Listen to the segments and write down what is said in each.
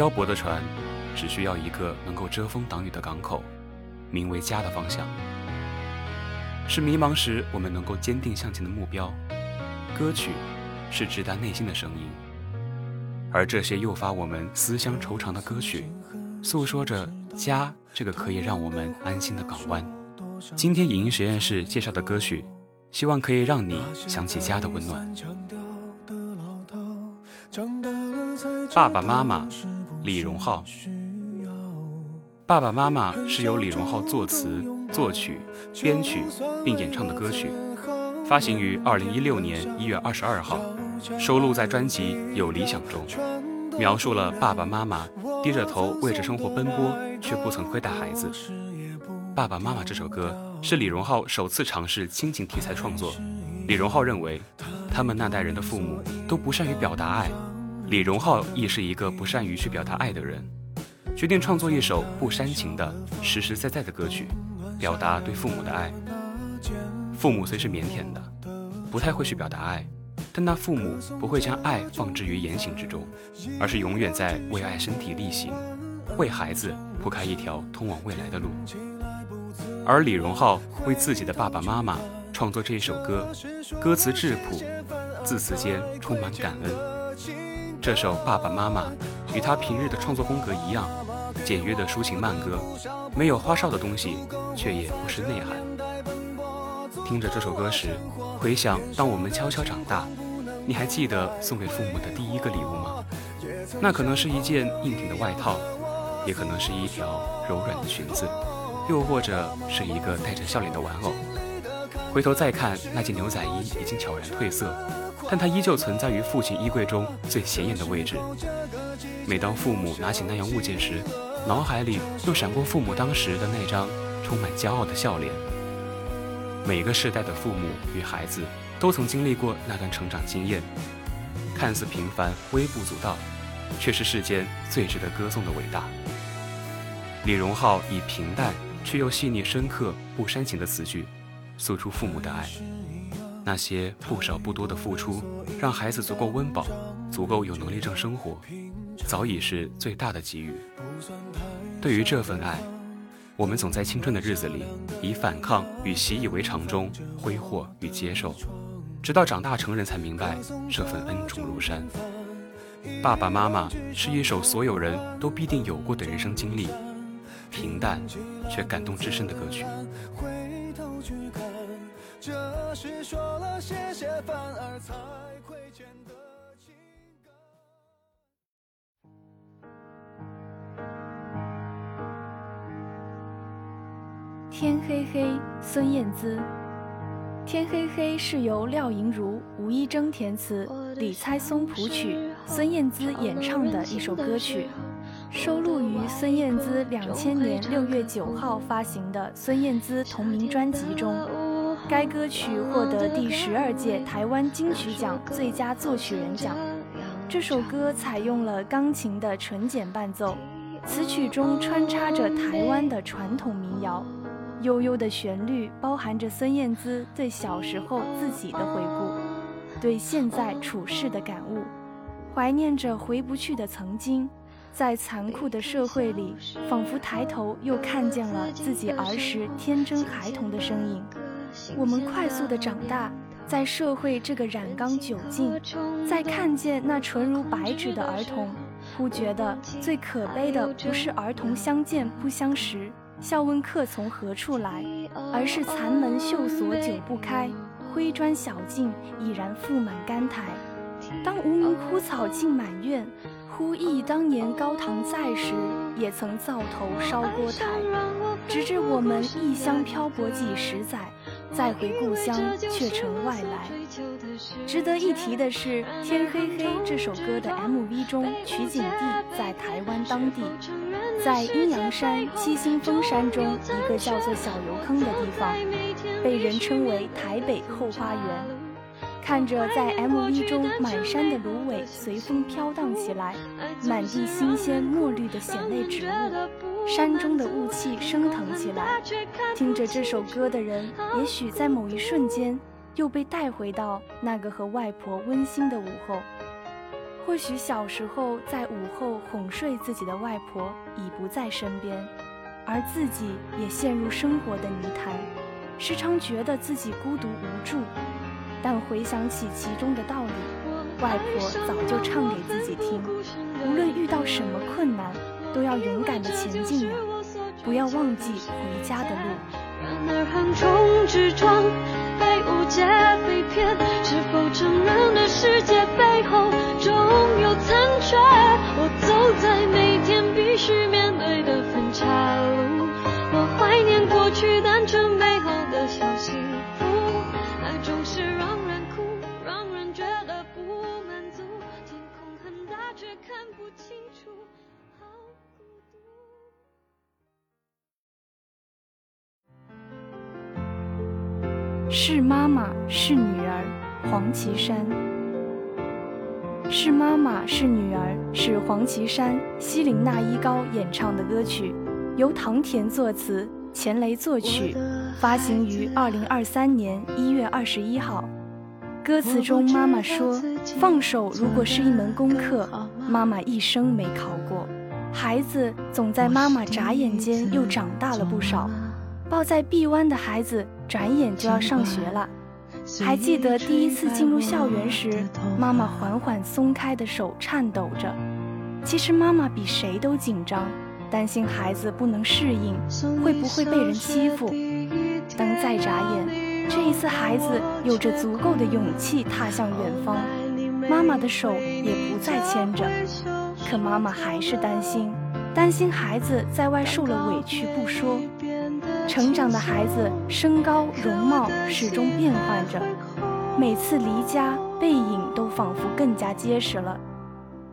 漂泊的船，只需要一个能够遮风挡雨的港口，名为家的方向。是迷茫时我们能够坚定向前的目标。歌曲是直达内心的声音，而这些诱发我们思乡愁怅的歌曲，诉说着家这个可以让我们安心的港湾。今天影音实验室介绍的歌曲，希望可以让你想起家的温暖。爸爸妈妈，李荣浩。爸爸妈妈是由李荣浩作词、作曲、编曲并演唱的歌曲，发行于二零一六年一月二十二号，收录在专辑《有理想》中，描述了爸爸妈妈低着头为着生活奔波，却不曾亏待孩子。爸爸妈妈这首歌是李荣浩首次尝试亲情题材创作。李荣浩认为，他们那代人的父母都不善于表达爱。李荣浩亦是一个不善于去表达爱的人，决定创作一首不煽情的、实实在在的歌曲，表达对父母的爱。父母虽是腼腆的，不太会去表达爱，但那父母不会将爱放置于言行之中，而是永远在为爱身体力行，为孩子铺开一条通往未来的路。而李荣浩为自己的爸爸妈妈创作这一首歌，歌词质朴，字词间充满感恩。这首《爸爸妈妈》与他平日的创作风格一样，简约的抒情慢歌，没有花哨的东西，却也不失内涵。听着这首歌时，回想当我们悄悄长大，你还记得送给父母的第一个礼物吗？那可能是一件硬挺的外套，也可能是一条柔软的裙子，又或者是一个带着笑脸的玩偶。回头再看那件牛仔衣，已经悄然褪色。但它依旧存在于父亲衣柜中最显眼的位置。每当父母拿起那样物件时，脑海里又闪过父母当时的那张充满骄傲的笑脸。每个世代的父母与孩子都曾经历过那段成长经验，看似平凡、微不足道，却是世间最值得歌颂的伟大。李荣浩以平淡却又细腻深刻、不煽情的词句，诉出父母的爱。那些不少不多的付出，让孩子足够温饱，足够有能力挣生活，早已是最大的给予。对于这份爱，我们总在青春的日子里，以反抗与习以为常中挥霍与接受，直到长大成人才明白这份恩重如山。爸爸妈妈是一首所有人都必定有过的人生经历，平淡却感动至深的歌曲。头去看这是说了谢谢反而才亏欠的情感。天黑黑，孙燕姿。天黑黑是由廖莹如、吴一征填词，李猜松谱曲，孙燕姿演唱的一首歌曲，收录于孙燕姿两千年六月九号发行的孙燕姿同名专辑中。该歌曲获得第十二届台湾金曲奖最佳作曲人奖。这首歌采用了钢琴的纯简伴奏，词曲中穿插着台湾的传统民谣，悠悠的旋律包含着孙燕姿对小时候自己的回顾，对现在处事的感悟，怀念着回不去的曾经，在残酷的社会里，仿佛抬头又看见了自己儿时天真孩童的身影。我们快速的长大，在社会这个染缸酒尽，在看见那纯如白纸的儿童，忽觉得最可悲的不是儿童相见不相识，笑问客从何处来，而是残门锈锁久不开，灰砖小径已然覆满干苔。当无名枯草尽满院，忽忆当年高堂在时，也曾灶头烧锅台。直至我们异乡漂泊几十载。再回故乡，却成外来。值得一提的是，《天黑黑》这首歌的 MV 中取景地在台湾当地，在阴阳山七星峰山中一个叫做小油坑的地方，被人称为台北后花园。看着在 MV 中满山的芦苇随风飘荡起来，满地新鲜墨绿的藓类植物。山中的雾气升腾起来，听着这首歌的人，也许在某一瞬间又被带回到那个和外婆温馨的午后。或许小时候在午后哄睡自己的外婆已不在身边，而自己也陷入生活的泥潭，时常觉得自己孤独无助。但回想起其中的道理，外婆早就唱给自己听：无论遇到什么困难，都要勇敢的前进呀，不要忘记回家的路。然而横冲直撞，被误解被骗，是否成人的世界背后总有残缺？我走在每天必须面对的分岔路，我怀念过去单纯是妈妈是女儿，黄绮珊。是妈妈是女儿，是黄绮珊、西林娜依高演唱的歌曲，由唐田作词，钱雷作曲，发行于二零二三年一月二十一号。歌词中，妈妈说：“放手如果是一门功课，妈妈一生没考过。孩子总在妈妈眨眼间又长大了不少。抱在臂弯的孩子。”转眼就要上学了，还记得第一次进入校园时，妈妈缓缓松开的手颤抖着。其实妈妈比谁都紧张，担心孩子不能适应，会不会被人欺负。当再眨眼，这一次孩子有着足够的勇气踏向远方，妈妈的手也不再牵着。可妈妈还是担心，担心孩子在外受了委屈不说。成长的孩子，身高容貌始终变换着，每次离家，背影都仿佛更加结实了。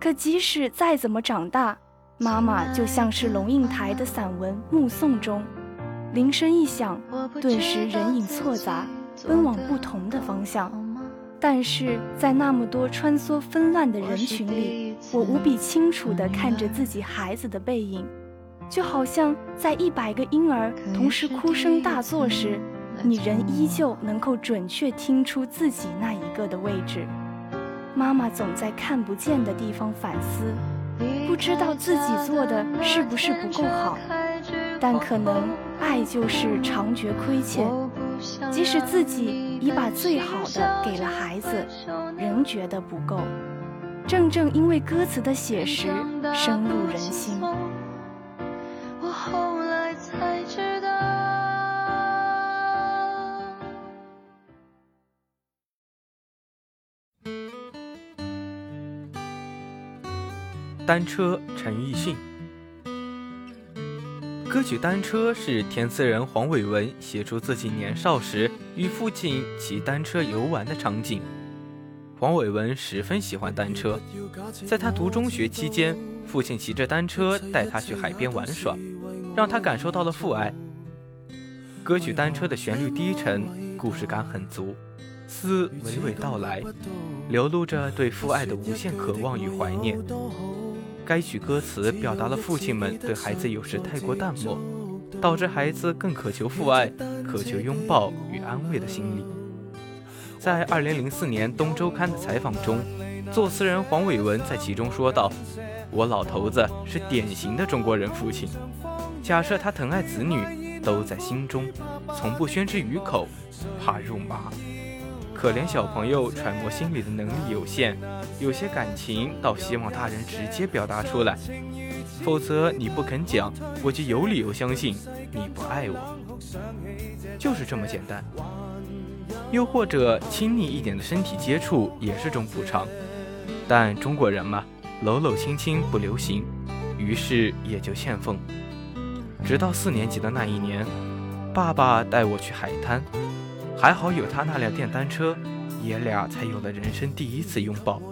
可即使再怎么长大，妈妈就像是龙应台的散文《目送》中，铃声一响，顿时人影错杂，奔往不同的方向。但是在那么多穿梭纷乱的人群里，我无比清楚地看着自己孩子的背影。就好像在一百个婴儿同时哭声大作时，你仍依旧能够准确听出自己那一个的位置。妈妈总在看不见的地方反思，不知道自己做的是不是不够好。但可能爱就是常觉亏欠，即使自己已把最好的给了孩子，仍觉得不够。正正因为歌词的写实，深入人心。单车陈奕迅，歌曲《单车》是填词人黄伟文写出自己年少时与父亲骑单车游玩的场景。黄伟文十分喜欢单车，在他读中学期间，父亲骑着单车带他去海边玩耍，让他感受到了父爱。歌曲《单车》的旋律低沉，故事感很足，似娓娓道来，流露着对父爱的无限渴望与怀念。该曲歌词表达了父亲们对孩子有时太过淡漠，导致孩子更渴求父爱、渴求拥抱与安慰的心理。在二零零四年《东周刊》的采访中，作词人黄伟文在其中说道：“我老头子是典型的中国人父亲，假设他疼爱子女，都在心中，从不宣之于口，怕肉麻。”可怜小朋友揣摩心里的能力有限，有些感情倒希望大人直接表达出来，否则你不肯讲，我就有理由相信你不爱我，就是这么简单。又或者亲密一点的身体接触也是种补偿，但中国人嘛，搂搂亲亲不流行，于是也就欠奉。直到四年级的那一年，爸爸带我去海滩。还好有他那辆电单车，爷俩才有了人生第一次拥抱，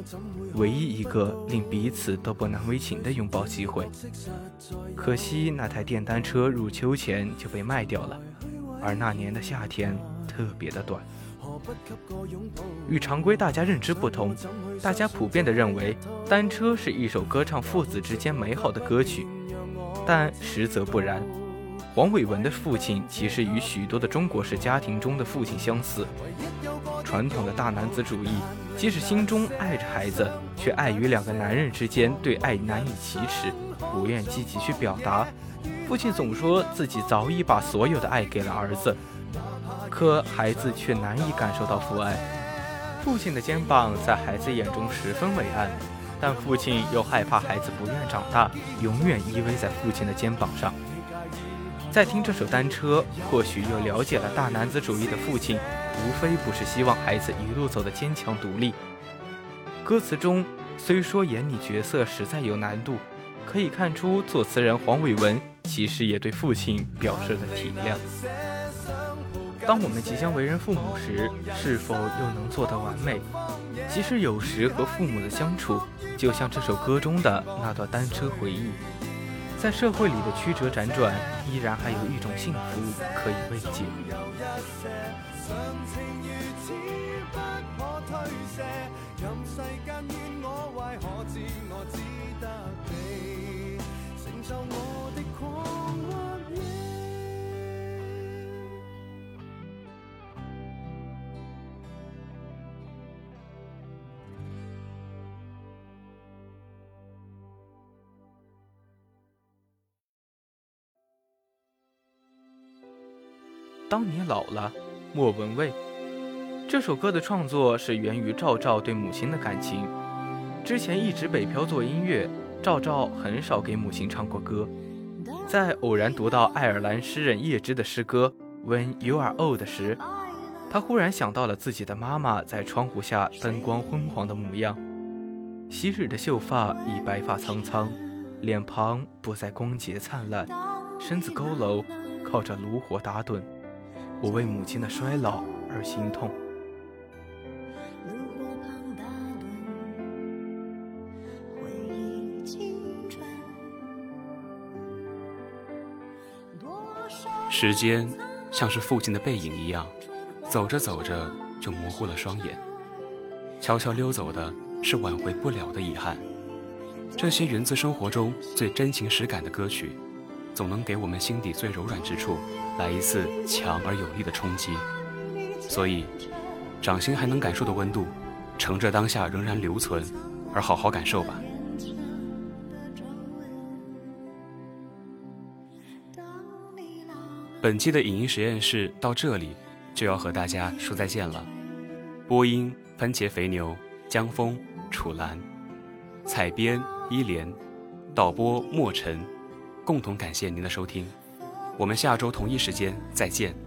唯一一个令彼此都不难为情的拥抱机会。可惜那台电单车入秋前就被卖掉了，而那年的夏天特别的短。与常规大家认知不同，大家普遍的认为单车是一首歌唱父子之间美好的歌曲，但实则不然。黄伟文的父亲其实与许多的中国式家庭中的父亲相似，传统的大男子主义，即使心中爱着孩子，却碍于两个男人之间对爱难以启齿，不愿积极去表达。父亲总说自己早已把所有的爱给了儿子，可孩子却难以感受到父爱。父亲的肩膀在孩子眼中十分伟岸，但父亲又害怕孩子不愿长大，永远依偎在父亲的肩膀上。在听这首《单车》，或许又了解了大男子主义的父亲，无非不是希望孩子一路走得坚强独立。歌词中虽说演你角色实在有难度，可以看出作词人黄伟文其实也对父亲表示了体谅。当我们即将为人父母时，是否又能做得完美？其实有时和父母的相处，就像这首歌中的那段单车回忆。在社会里的曲折辗转，依然还有一种幸福可以慰藉。当你老了，莫文蔚。这首歌的创作是源于赵照对母亲的感情。之前一直北漂做音乐，赵照很少给母亲唱过歌。在偶然读到爱尔兰诗人叶芝的诗歌《When You Are Old》时，他忽然想到了自己的妈妈在窗户下灯光昏黄的模样。昔日的秀发已白发苍苍，脸庞不再光洁灿烂，身子佝偻，靠着炉火打盹。我为母亲的衰老而心痛。时间像是父亲的背影一样，走着走着就模糊了双眼。悄悄溜走的是挽回不了的遗憾。这些源自生活中最真情实感的歌曲。总能给我们心底最柔软之处来一次强而有力的冲击，所以，掌心还能感受的温度，乘着当下仍然留存，而好好感受吧。本期的影音实验室到这里就要和大家说再见了。播音：番茄肥牛、江峰、楚岚，采编：依莲，导播：莫尘。共同感谢您的收听，我们下周同一时间再见。